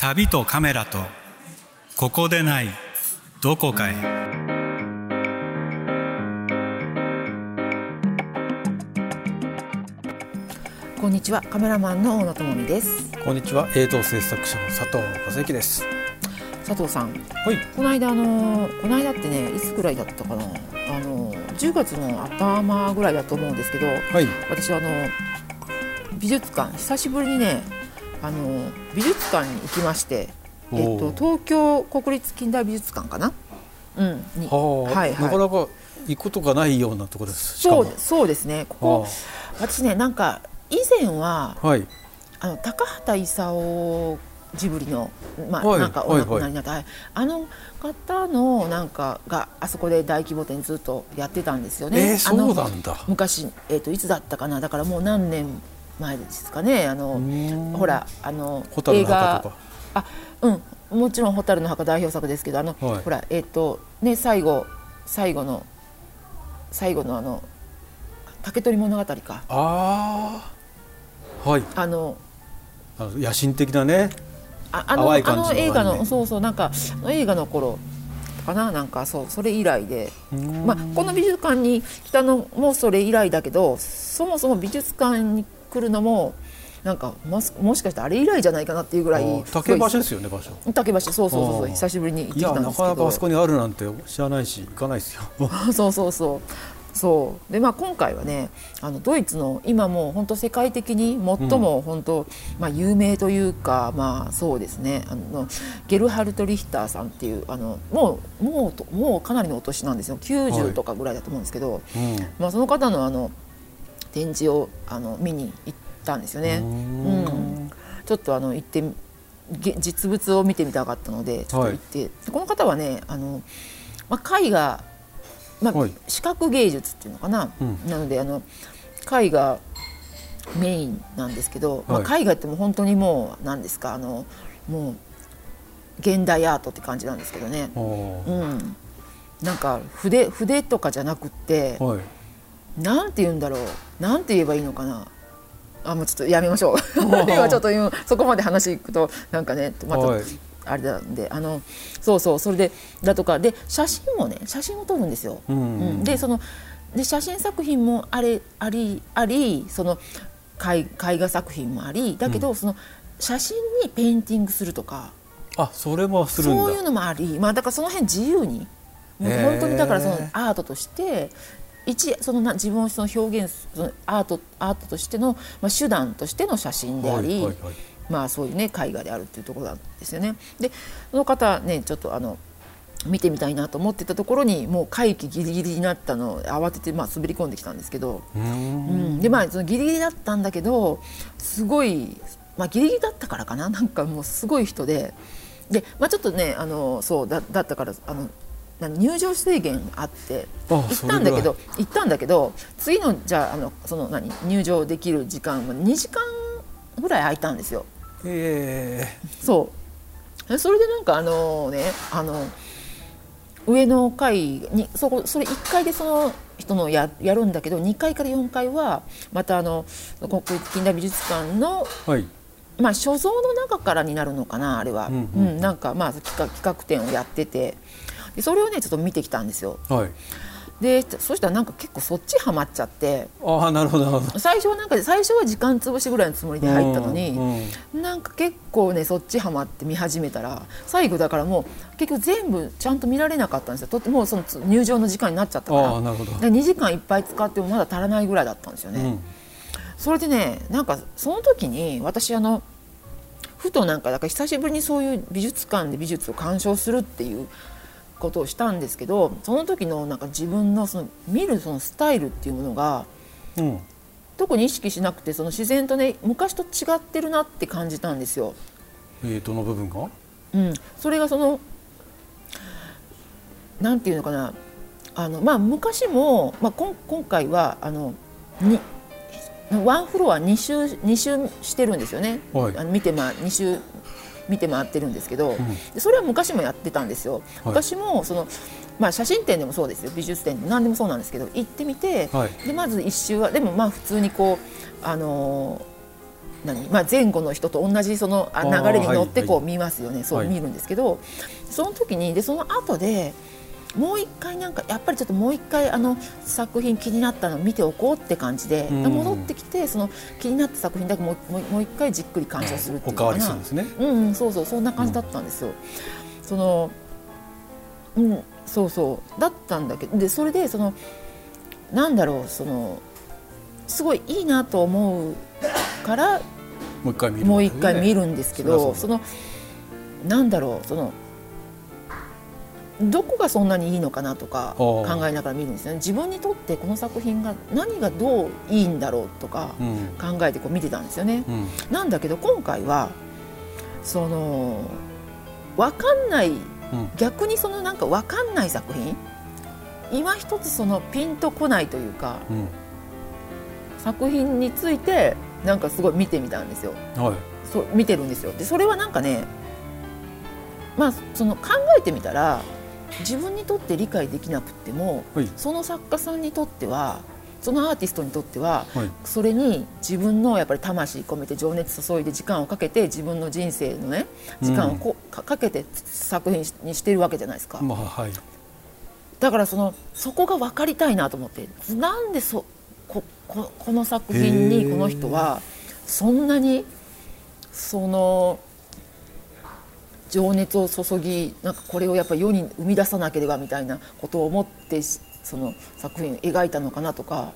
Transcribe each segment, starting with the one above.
旅とカメラとここでないどこかへ。こんにちはカメラマンの大野智美です。こんにちは映像制作者の佐藤和之です。佐藤さん。はい。この間あのこの間ってねいつぐらいだったかな。あの10月の頭ぐらいだと思うんですけどはい。私あの美術館久しぶりにねあの美術館に行きまして、えっと、東京国立近代美術館かな、うん、に。はいはい。なかなか行くことがないようなところです。そうそうですね。ここは私ねなんか以前はあはい。あの高畑勲ジブリの、まあはいなんかおはいはい亡くなりになった、はいあの方のなんかがあそこで大規模展ずっとやってたんですよね。えー、あのそうなんだ。昔、えー、といつだったかな？だからもう何年前ですかね。あのん。ほらあの蛍の墓とか。あうん。もちろん「蛍の墓」代表作ですけどあの、はい。ほらえっ、とね最後最後の最後のあの竹取物語か。ああはい。あの野心的なね。ああのあのの映画のそうそうなんか映画の頃かな。なんかそうそれ以来で、まあ、この美術館に来たのもそれ以来だけどそもそも美術館に来るのもなんかもしもしかしてあれ以来じゃないかなっていうぐらい竹橋ですよね場所。竹橋そうそうそう久しぶりに行ってきたんですけど。なかなかあそこにあるなんて知らないし行かないですよ。そうそうそう。そう。でまあ今回はねあのドイツの今もう本当世界的に最も本当、まあ、有名というかまあそうですね。あのゲルハルト・リヒターさんっていうあのもうもうともうかなりのお年なんですよ。は90いとかぐらいだと思うんですけど、うん。まあ、その方のあの展示をあの見に行ったんですよね。ううん。ん。ちょっとあの行って実物を見てみたかったのでちょっと行って、でこの方はねあの、まあ、絵画、まあはい。視覚芸術っていうのかな、うん。なのであの絵画メインなんですけど、まあ、はい。絵画ってもう本当にもう何ですかあのもう現代アートって感じなんですけどね、うん、なんか筆筆とかじゃなくって、はいなんて言うんだろう。なんて言えばいいのかな。あもうちょっとやめましょう。今ちょっと今そこまで話いくとなんかねまた、はい。あれなんであのそうそうそれでだとか。で写真もね写真を撮るんですよ。うんうんでそので写真作品もあれありありその絵絵画作品もありだけど、その写真にペインティングするとか。あそれもするんだ。そういうのもあり、まあ、だからその辺自由に。もう本当にだからそのアートとして一そのな自分をその表現すそのアートアートとしての、まあ、手段としての写真であり、はいはいはい。まあそういうね絵画であるっていうところなんですよね。でその方ねちょっとあの見てみたいなと思ってたところにもう会期ギリギリになったのを慌ててまあ滑り込んできたんですけど、うーん。うん、でまあそのギリギリだったんだけどすごい、まあ、ギリギリだったからかな。なんかもうすごい人で。で、まあ、ちょっとねあのそうだだったからあの何入場制限あってあ行ったんだけど行ったんだけど次のじゃああのその何？入場できる時間は2時間ぐらい空いたんですよ。え。そう。それでなんかあのねあの上の階にそこそれ1階でその人のややるんだけど2階から4階はまたあの国立近代美術館の、ー、はい。まあ、所蔵の中からになるのかなあれは、ううんん。うんなんかまあ企画展をやっててでそれをねちょっと見てきたんですよ。はい。でそしたらなんか結構そっちハマっちゃって。ああなるほど。なるほど最初はなんか最初は時間潰しぐらいのつもりで入ったのに、うん。うんなんか結構ねそっちハマって見始めたら最後だからもう結局全部ちゃんと見られなかったんですよ。とってもうそのつ入場の時間になっちゃったから。なるほど、で2時間いっぱい使ってもまだ足らないぐらいだったんですよね、うん。それでねなんかその時に私あのふとなんかだから久しぶりにそういう美術館で美術を鑑賞するっていうことをしたんですけどその時のなんか自分のその見るそのスタイルっていうものがうん。特に意識しなくてその自然とね昔と違ってるなって感じたんですよ。えー、どの部分が？うん、それがそのなんていうのかな。あの、まあ、昔も、まあ、こん今回はあのにワンフロア2周二周してるんですよね、はい。あの見てま2周見て回ってるんですけど、ん。でそれは昔もやってたんですよ。昔もそのまあ、写真展でもそうですよ。美術展でも。何でもそうなんですけど行ってみて、はい。でまず一周はでもまあ普通にこうあのー何、まあ、前後の人と同じその流れに乗ってはい。こう見ますよね、そうはい。見るんですけど、その時にでその後でもう一回なんかやっぱりちょっともう一回あの作品気になったのを見ておこうって感じで、うん。戻ってきてその気になった作品だけもうもうもう一回じっくり鑑賞するっていうのかな。ね。うんうん、そうそうそんな感じだったんですよ。そのうんそうそう。だったんだけどでそれでそのなんだろうそのすごいいいなと思うからもう一回見るもう一回見るるんですけど、そのなんだろうそのどこがそんなにいいのかなとか考えながら見るんですよね。自分にとってこの作品が何がどういいんだろうとかうん。考えてこう見てたんですよね。うん。なんだけど今回はその分かんないうん。逆にそのなんか分かんない作品？今一つそのピンとこないというかうん。作品についてなんかすごい見てみたんですよ。はい。そう見てるんですよ。でそれはなんかねまあその考えてみたら自分にとって理解できなくってもはい。その作家さんにとってはそのアーティストにとってははい。それに自分のやっぱり魂込めて情熱注いで時間をかけて自分の人生のね時間をこ、かかけて作品にしてるわけじゃないですか、まあはい。だからそのそこが分かりたいなと思ってなんでそこここの作品にこの人はそんなにその情熱を注ぎなんかこれをやっぱり世に生み出さなければみたいなことを思ってしその作品を描いたのかなとか、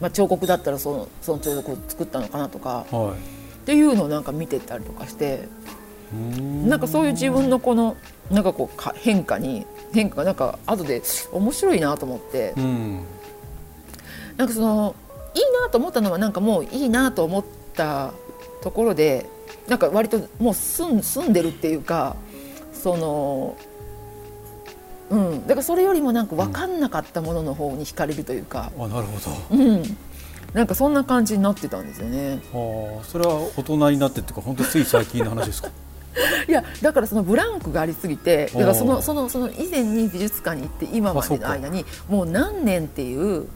まあ、彫刻だったらそのその彫刻を作ったのかなとかはっていうのをなんか見てたりとかしてなんかそういう自分のこのなんかこうか変化に変化がなんか後で面白いなと思って。うん。なんかそのいいなと思ったのはなんかもういいなと思ったところでなんか割ともう住ん住んでるっていうかそのうん。だからそれよりもなんか分かんなかったものの方に惹かれるというか、あなるほど。うん、なんかそんな感じになってたんですよね。ああそれは大人になってっていうか本当つい最近の話ですか？いやだからそのブランクがありすぎてだからそのそのその以前に美術館に行って今までの間にもう何年っていう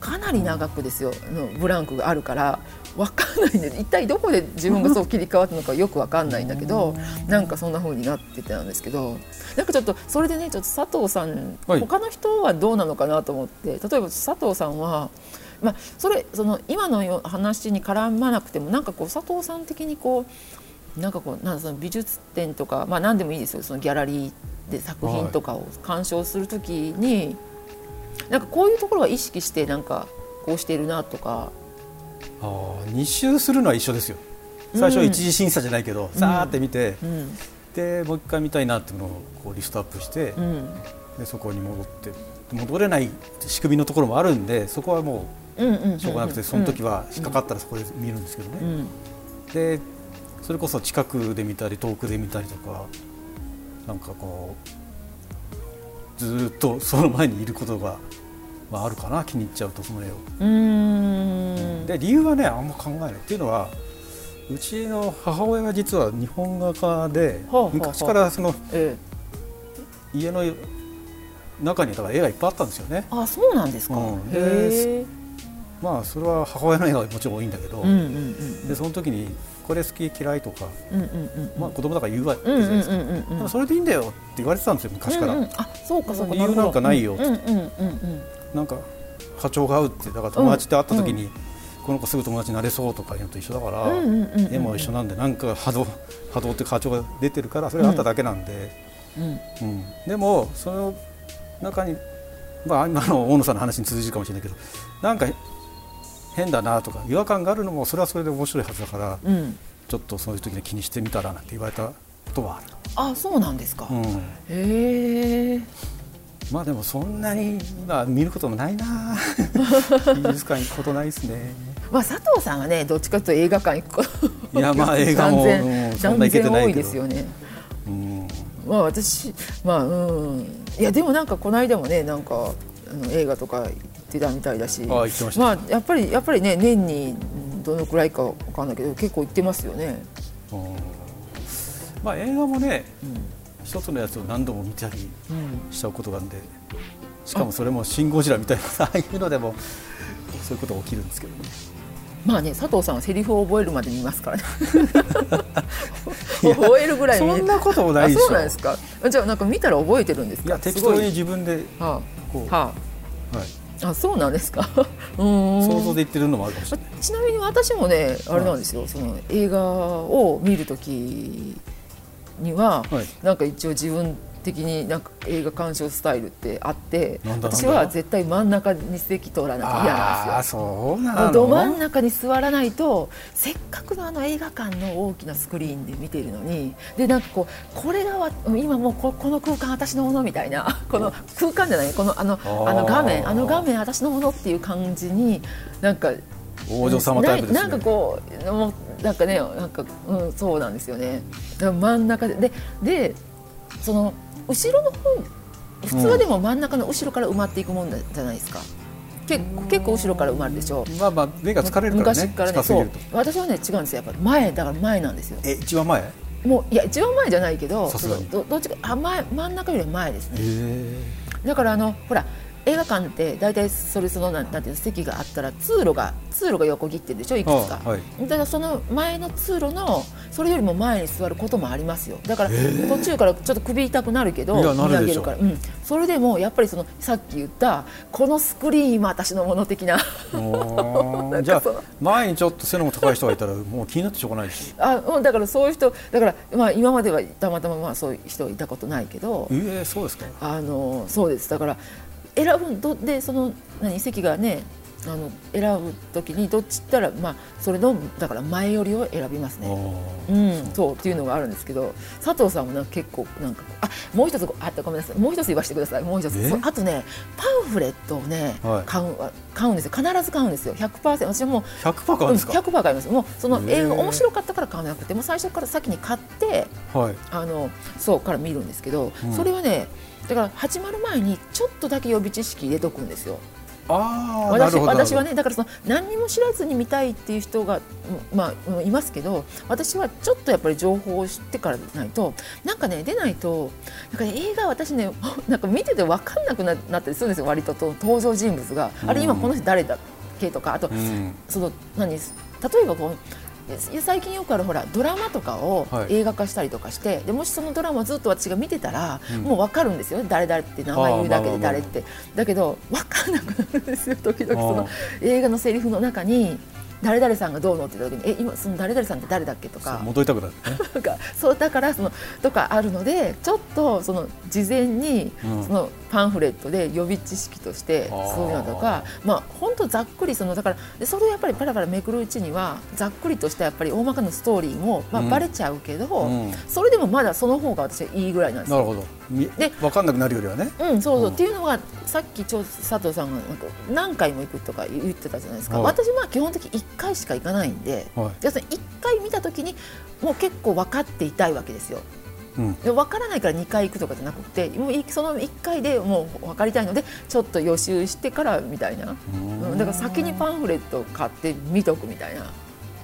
かなり長くですよのブランクがあるから分かんないんで一体どこで自分がそう切り替わったのかよく分かんないんだけどなんかそんな風になってたんですけどなんかちょっとそれでねちょっと佐藤さん、はい。他の人はどうなのかなと思って例えば佐藤さんは。まあ、それその今のよ話に絡まなくてもなんかこう佐藤さん的にこうなんかこうなんその美術展とか、まあ、何でもいいですよ。そのギャラリーで作品とかを鑑賞するときに、なんかこういうところは意識してなんかこうしているなとかああ2周するのは一緒ですよ。最初は一次審査じゃないけど、さーって見て、うん。でもう一回見たいなっていうのをこうリストアップして、うん。でそこに戻って戻れない仕組みのところもあるんでそこはもうんうんうんうしょうがなくて、その時は引っかかったらそこで見るんですけどね、うん。でそれこそ近くで見たり遠くで見たりとかなんかこうずーっとその前にいることが、まあ、あるかな気に入っちゃうとその絵を。うーん。で理由はねあんま考えない。っていうのはうちの母親が実は日本画家ではあはあ昔からそのええ。家の中にだから絵がいっぱいあったんですよね。あそうなんですか、うん。へえ。まあそれは母親の絵がもちろん多いんだけど、うんうんうんでその時にこれ好き嫌いとか、うんうんうんまあ子供だから言うわけじゃないですか。うんうんでもそれでいいんだよって言われてたんですよ昔から。うんうん。あそうかそうか理由なんかないようんうんうんうんなんか波長が合うってだから友達と会った時に、この子すぐ友達になれそうとかいうのと一緒だから、絵も一緒なんでなんか波動波動って波長が出てるからそれがあっただけなんで。うん。うん、でもその中に、まあ、今の大野さんの話に通じるかもしれないけどなんか変だなとか違和感があるのもそれはそれで面白いはずだからうん。ちょっとそういう時に気にしてみたらなんて言われたことはある、あそうなんですか、うん、へえまあでもそんなに、まあ、見ることもないな。美術館行くことないですね。まあ佐藤さんはねどっちかというと映画館行くこと。いやまあ映画も断うん然そんな行けて断然多いですよねうん。まあ私まあうん。いやでもなんかこの間もねなんかあの映画とか行ってたみたいだし。あ言ってました。まあやっぱりやっぱりね年にうんどのくらいかわかんないけど結構行ってますよね。うん。まあ映画もねうん一つのやつを何度も見たりうんしちゃうことがあるんでしかもそれも「シン・ゴジラ」みたいなああいうのでもそういうことが起きるんですけどね。まあね佐藤さんはセリフを覚えるまで見ますからね。覚えるぐらい見そんなこともないでしそうなんですか。じゃあなんか見たら覚えてるんですか？いや適当に自分ではこう、あ、ははい、あ、あそうなんですか。うーん。想像で言ってるのもあるかもしれない。ちなみに私もねあれなんですよ、その映画を見るときには、はい。なんか一応自分的になんか映画鑑賞スタイルってあって私は絶対真ん中に席取らなきゃ嫌なんですよ。そうなの？ど真ん中に座らないとせっかくのあの映画館の大きなスクリーンで見てるのにでなんかこうこれがわ今もうここの空間私のものみたいな この空間じゃない？このあのー。あの画面あの画面私のものっていう感じになんか王女様タイプですね。ななんかこうもうなんかねなんか、うん、そうなんですよね。真ん中でででその後ろの方普通はでも真ん中の後ろから埋まっていくもんじゃないですか。結構結構後ろから埋まるでしょ。まあまあ目が疲れるからね。昔からね。そう。私はね違うんですよ。やっぱ前だから前なんですよ。え一番前？へもういや一番前じゃないけどどどっちかあ前真ん中より前ですね。えだからあのほら映画館って大体それそのなんていうの席があったら通路が通路が横切ってるでしょいくつか、あはい。だからその前の通路のそれよりも前に座ることもありますよ。だから途中からちょっと首痛くなるけど見上げるから、うん、それでもやっぱりそのさっき言ったこのスクリーン今私のもの的な。じゃあ前にちょっと背の高い人がいたらもう気になってしょうがないし。あうんだからそういう人だから、まあ、今まではたまたままあそういう人いたことないけど。ええそうですか。あのそうです。だから選ぶどでその何席がねあの選ぶ時にどっちったらまあそれのだから前よりを選びますね。うん、そうっていうのがあるんですけど佐藤さんもなんか結構なんかあもう一つごあごめんなさい。もう一つ言わせてください。もう一つ。あとねパンフレットをね、はい。買う買うんですよ。必ず買うんですよ。100%私はもう100%買うんですか、うん100%買います。もうその映画面白かったから買わなくてもう最初から先に買ってはい。あのそうから見るんですけど、うん。それはねだから始まる前にちょっとだけ予備知識入れとくんですよ。あ私私はねだからその何にも知らずに見たいっていう人が、うんまあ、うんいますけど私はちょっとやっぱり情報を知ってからでないとなんかね出ないとなんか、ね、映画私ね なんか見てて分かんなくななったりするんですよ割とと登場人物が、あれ今この人誰だっけとかあとうん。その何例えばこう最近よくあるほらドラマとかをはい。映画化したりとかして、でもしそのドラマをずっと私が見てたら、うん。もう分かるんですよね。誰々って名前言うだけで誰って、だけど分かんなくなるんですよ時々。そのあ映画のセリフの中に誰々さんがどうのって言った時にえ今その誰々さんって誰だっけとか。戻りたくなるね。そうだからそのとかあるのでちょっとその事前にうん。そのパンフレットで予備知識としてそういうのとかまあ本当ざっくりそのだからでそれをやっぱりパラパラめくるうちにはざっくりとしたやっぱり大まかなストーリーもまあうん。バレちゃうけど、うん。それでもまだその方が私はいいぐらいなんですよ。なるほど。みで分かんなくなるよりはね。うん、そうそう、うん。っていうのがさっきちょ佐藤さんが何回も行くとか言ってたじゃないですか、はい。私は基本的に1回しか行かないんで、はい。要するに1回見た時にもう結構分かっていたいわけですよ。うん。で分からないから2回行くとかじゃなくてもういその1回でもう分かりたいのでちょっと予習してからみたいな、うん、だから先にパンフレットを買って見とくみたいな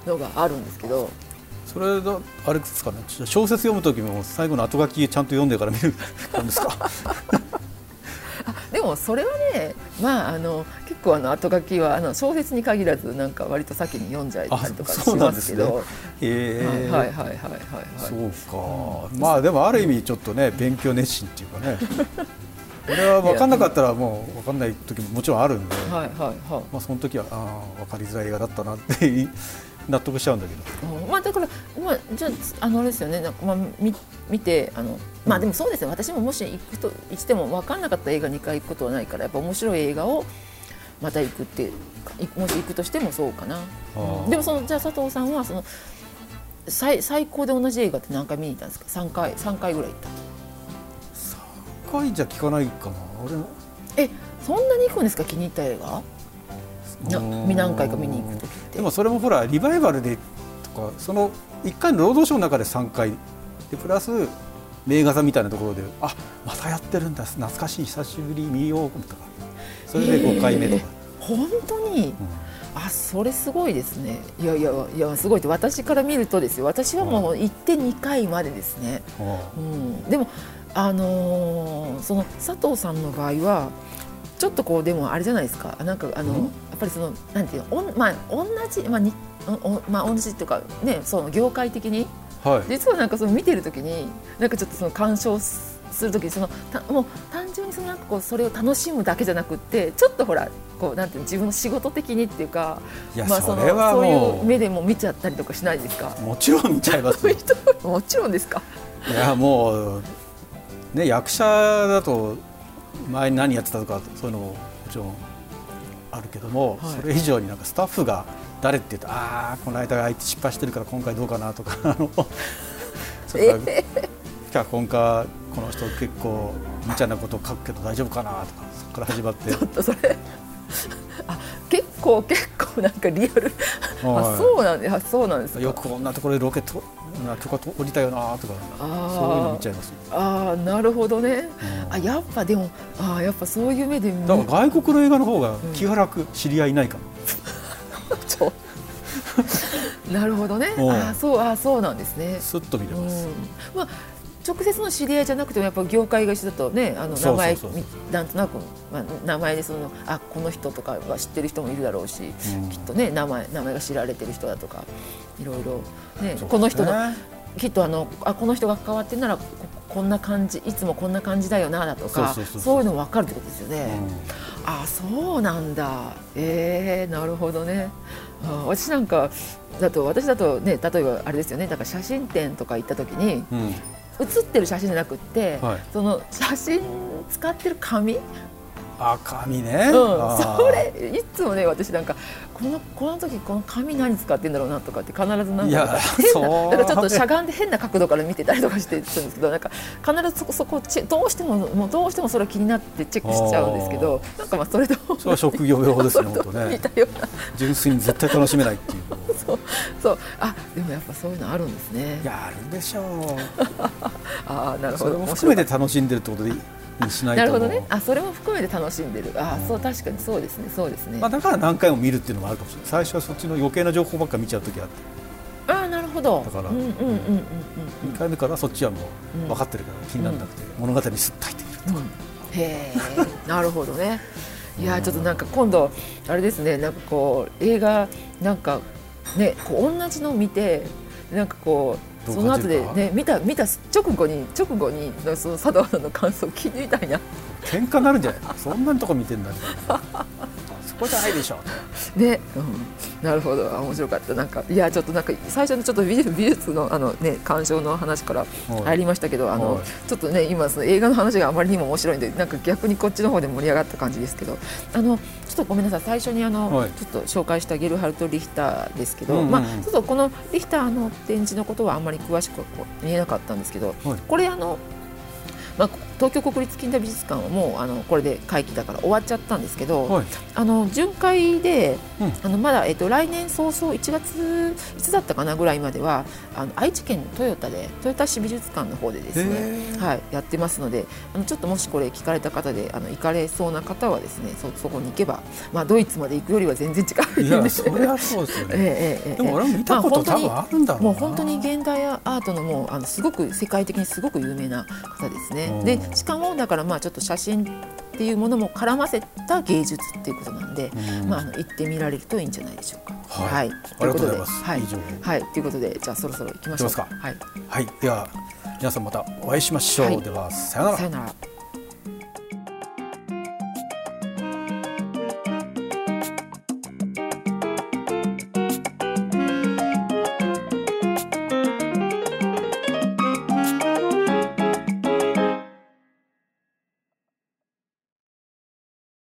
のがあるんですけど。それだあれですかね。小説読む時も最後の後書きちゃんと読んでから見るんですか？でもそれはねまああの結構あの後書きはあの小説に限らずなんか割と先に読んじゃいたりとかしまけど。ですすね。へえ。はいはいはいはいはい。はい。そうか、まあでもある意味ちょっとね勉強熱心っていうかね。これは分かんなかったらもう分かんない時ももちろんあるんで、はいはいはい。まあ、その時はああ分かりづらい映画だったなって 納得しちゃうんだけど。うん。まあだからまあじゃああのあれですよね。なんかまあみ見てあのまあでもそうですね。私ももし行くとしても分かんなかった映画2回行くことはないからやっぱ面白い映画をまた行くっていもし行くとしてもそうかな。あうー。んでもそのじゃあ佐藤さんはその最最高で同じ映画って何回見に行ったんですか？3回三回ぐらい行った。3回じゃ聞かないかな。俺もえそんなに行くんですか？気に入った映画？なうん。何回か見に行く時って。でもそれもほらリバイバルでとかその1回の労働省の中で3回。でプラス名画座みたいなところであまたやってるんだ。懐かしい。久しぶり。見よう。とかそれで5回目とか、本当に？あそれすごいですね。いやいやいやすごいって。私から見るとですよ。私はもう行って2回までですね、うん。でもあのーその佐藤さんの場合はちょっとこうでもあれじゃないですか。なんかあの、うん。やっぱりそのなんていうのおんまあ同じまあにおおまあ同じっていうかねその業界的に。はい。実はなんかその見てる時になんかちょっとその鑑賞すする時にそのたもう単純にそのなんかこうそれを楽しむだけじゃなくってちょっとほらこうなんていうの自分の仕事的にっていうかいやまあそのそれはそうもいうう目でも見ちゃったりとかしないですか？もちろん見ちゃいますよもちろんですか。いやもうね役者だと前に何やってたとかそういうのももちろんあるけども、はいそれ以上になんかスタッフが誰って言うとああこの間あいつ失敗してるから今回どうかなとかあの それから脚本家この人結構無茶なこと書くけど大丈夫かなとかそこから始まって。ちょっとそれあ結構結構なんかリアル。あはい。そうなんであそうなんですか。よくこんなところでロケとな許可と降りたよなとかあー。そういうの見ちゃいます。よああなるほどね、うん。あやっぱでもあーやっぱそういう目で見だから外国の映画の方が気が楽、知り合いいないからちょなるほどね。うん。あーそうあーそうなんですね。スッと見れうん。ます、まあ直接の知り合いじゃなくてもやっぱ業界が一緒だとねあの名前なんとなく、まあ、名前でそのあこの人とかは知ってる人もいるだろうし、うん。きっとね名前名前が知られてる人だとかいろいろねそうこの人のねきっとあのあこの人が関わってるならここんな感じいつもこんな感じだよなだとかそういうの分かるってことですよね。うん。あそうなんだ。えー、なるほどね。あ私なんかだと私だとね例えばあれですよね。だから写真展とか行った時にうん写ってる写真じゃなくって、はい。その写真使ってる紙、うん、あ紙ね、あー。それいつもね私なんかこのこの時この紙何使ってんだろうなとかって必ずなんか変ななんかちょっとしゃがんで変な角度から見てたりとかしてするんですけどなんか必ずそこそこどうしてももうどうしてもそれは気になってチェックしちゃうんですけどなんかまあそれとそれは職業用ですね 本当ね。純粋に絶対楽しめないっていう。そうそう。あでもやっぱそういうのあるんですね。いやあるでしょ ああなるうそれほども含めて楽しんでるってことでにしないとなるほどね。あそれも含めて楽しんでる。ああそう確かに。そうですね。そうですね、まあ、だから何回も見るっていうのもあるかもしれない。最初はそっちの余計な情報ばっか見ちゃう時あって。ああなるほど。だからうんうんうんうんうん。2回目からそっちはもうん。う分かってるから気にならなくて、物語にすっと入ってくるうん。へえ。なるほどね。いやちょっとなんか今度あれですね。なんかこう映画なんかねこう同じの見てなんかこうその後でね見た見た直後に直後にその佐藤さんの感想を聞いてみたいな。喧嘩になるんじゃない？そんなとこ見てんだみたいなそこじゃないでしょ。ね、うん、なるほど。あ面白かった。なんかいやちょっとなんか最初のちょっと美術のあのね鑑賞の話から入りましたけどあのはい。ちょっとね今その映画の話があまりにも面白いんでなんか逆にこっちの方で盛り上がった感じですけどあのちょっとごめんなさい。最初にあの、はい。ちょっと紹介したゲルハルト・リヒターですけど、まあちょっとこのリヒターの展示のことはあんまり詳しくはこう見えなかったんですけど、はい。これあのまあ、東京国立近代美術館はもうあのこれで会期だから終わっちゃったんですけど、はい。あの巡回で、うん。あのまだ、えっと、来年早々1月いつだったかなぐらいまではあの愛知県のトヨタでトヨタ市美術館の方でですへね、ーはい、やってますのであのちょっともしこれ聞かれた方であの行かれそうな方はですねそそこに行けば、まあ、ドイツまで行くよりは全然近いんでいやそれはそうですよね、ええええええ。でも俺も見たこと多分あるんだろうな。もう本当に現代アートのもうあのすごく世界的にすごく有名な方ですね。うん。でしかもだからまあちょっと写真っていうものも絡ませた芸術っていうことなんで、うん。まああの行ってみられるといいんじゃないでしょうか。はい。とい。うことありがとうござで、います。はい。はい。ということでじゃあそろそろ行きましょうはい。はい。では皆さんまたお会いしましょう、はい。ではさよなら。さよなら。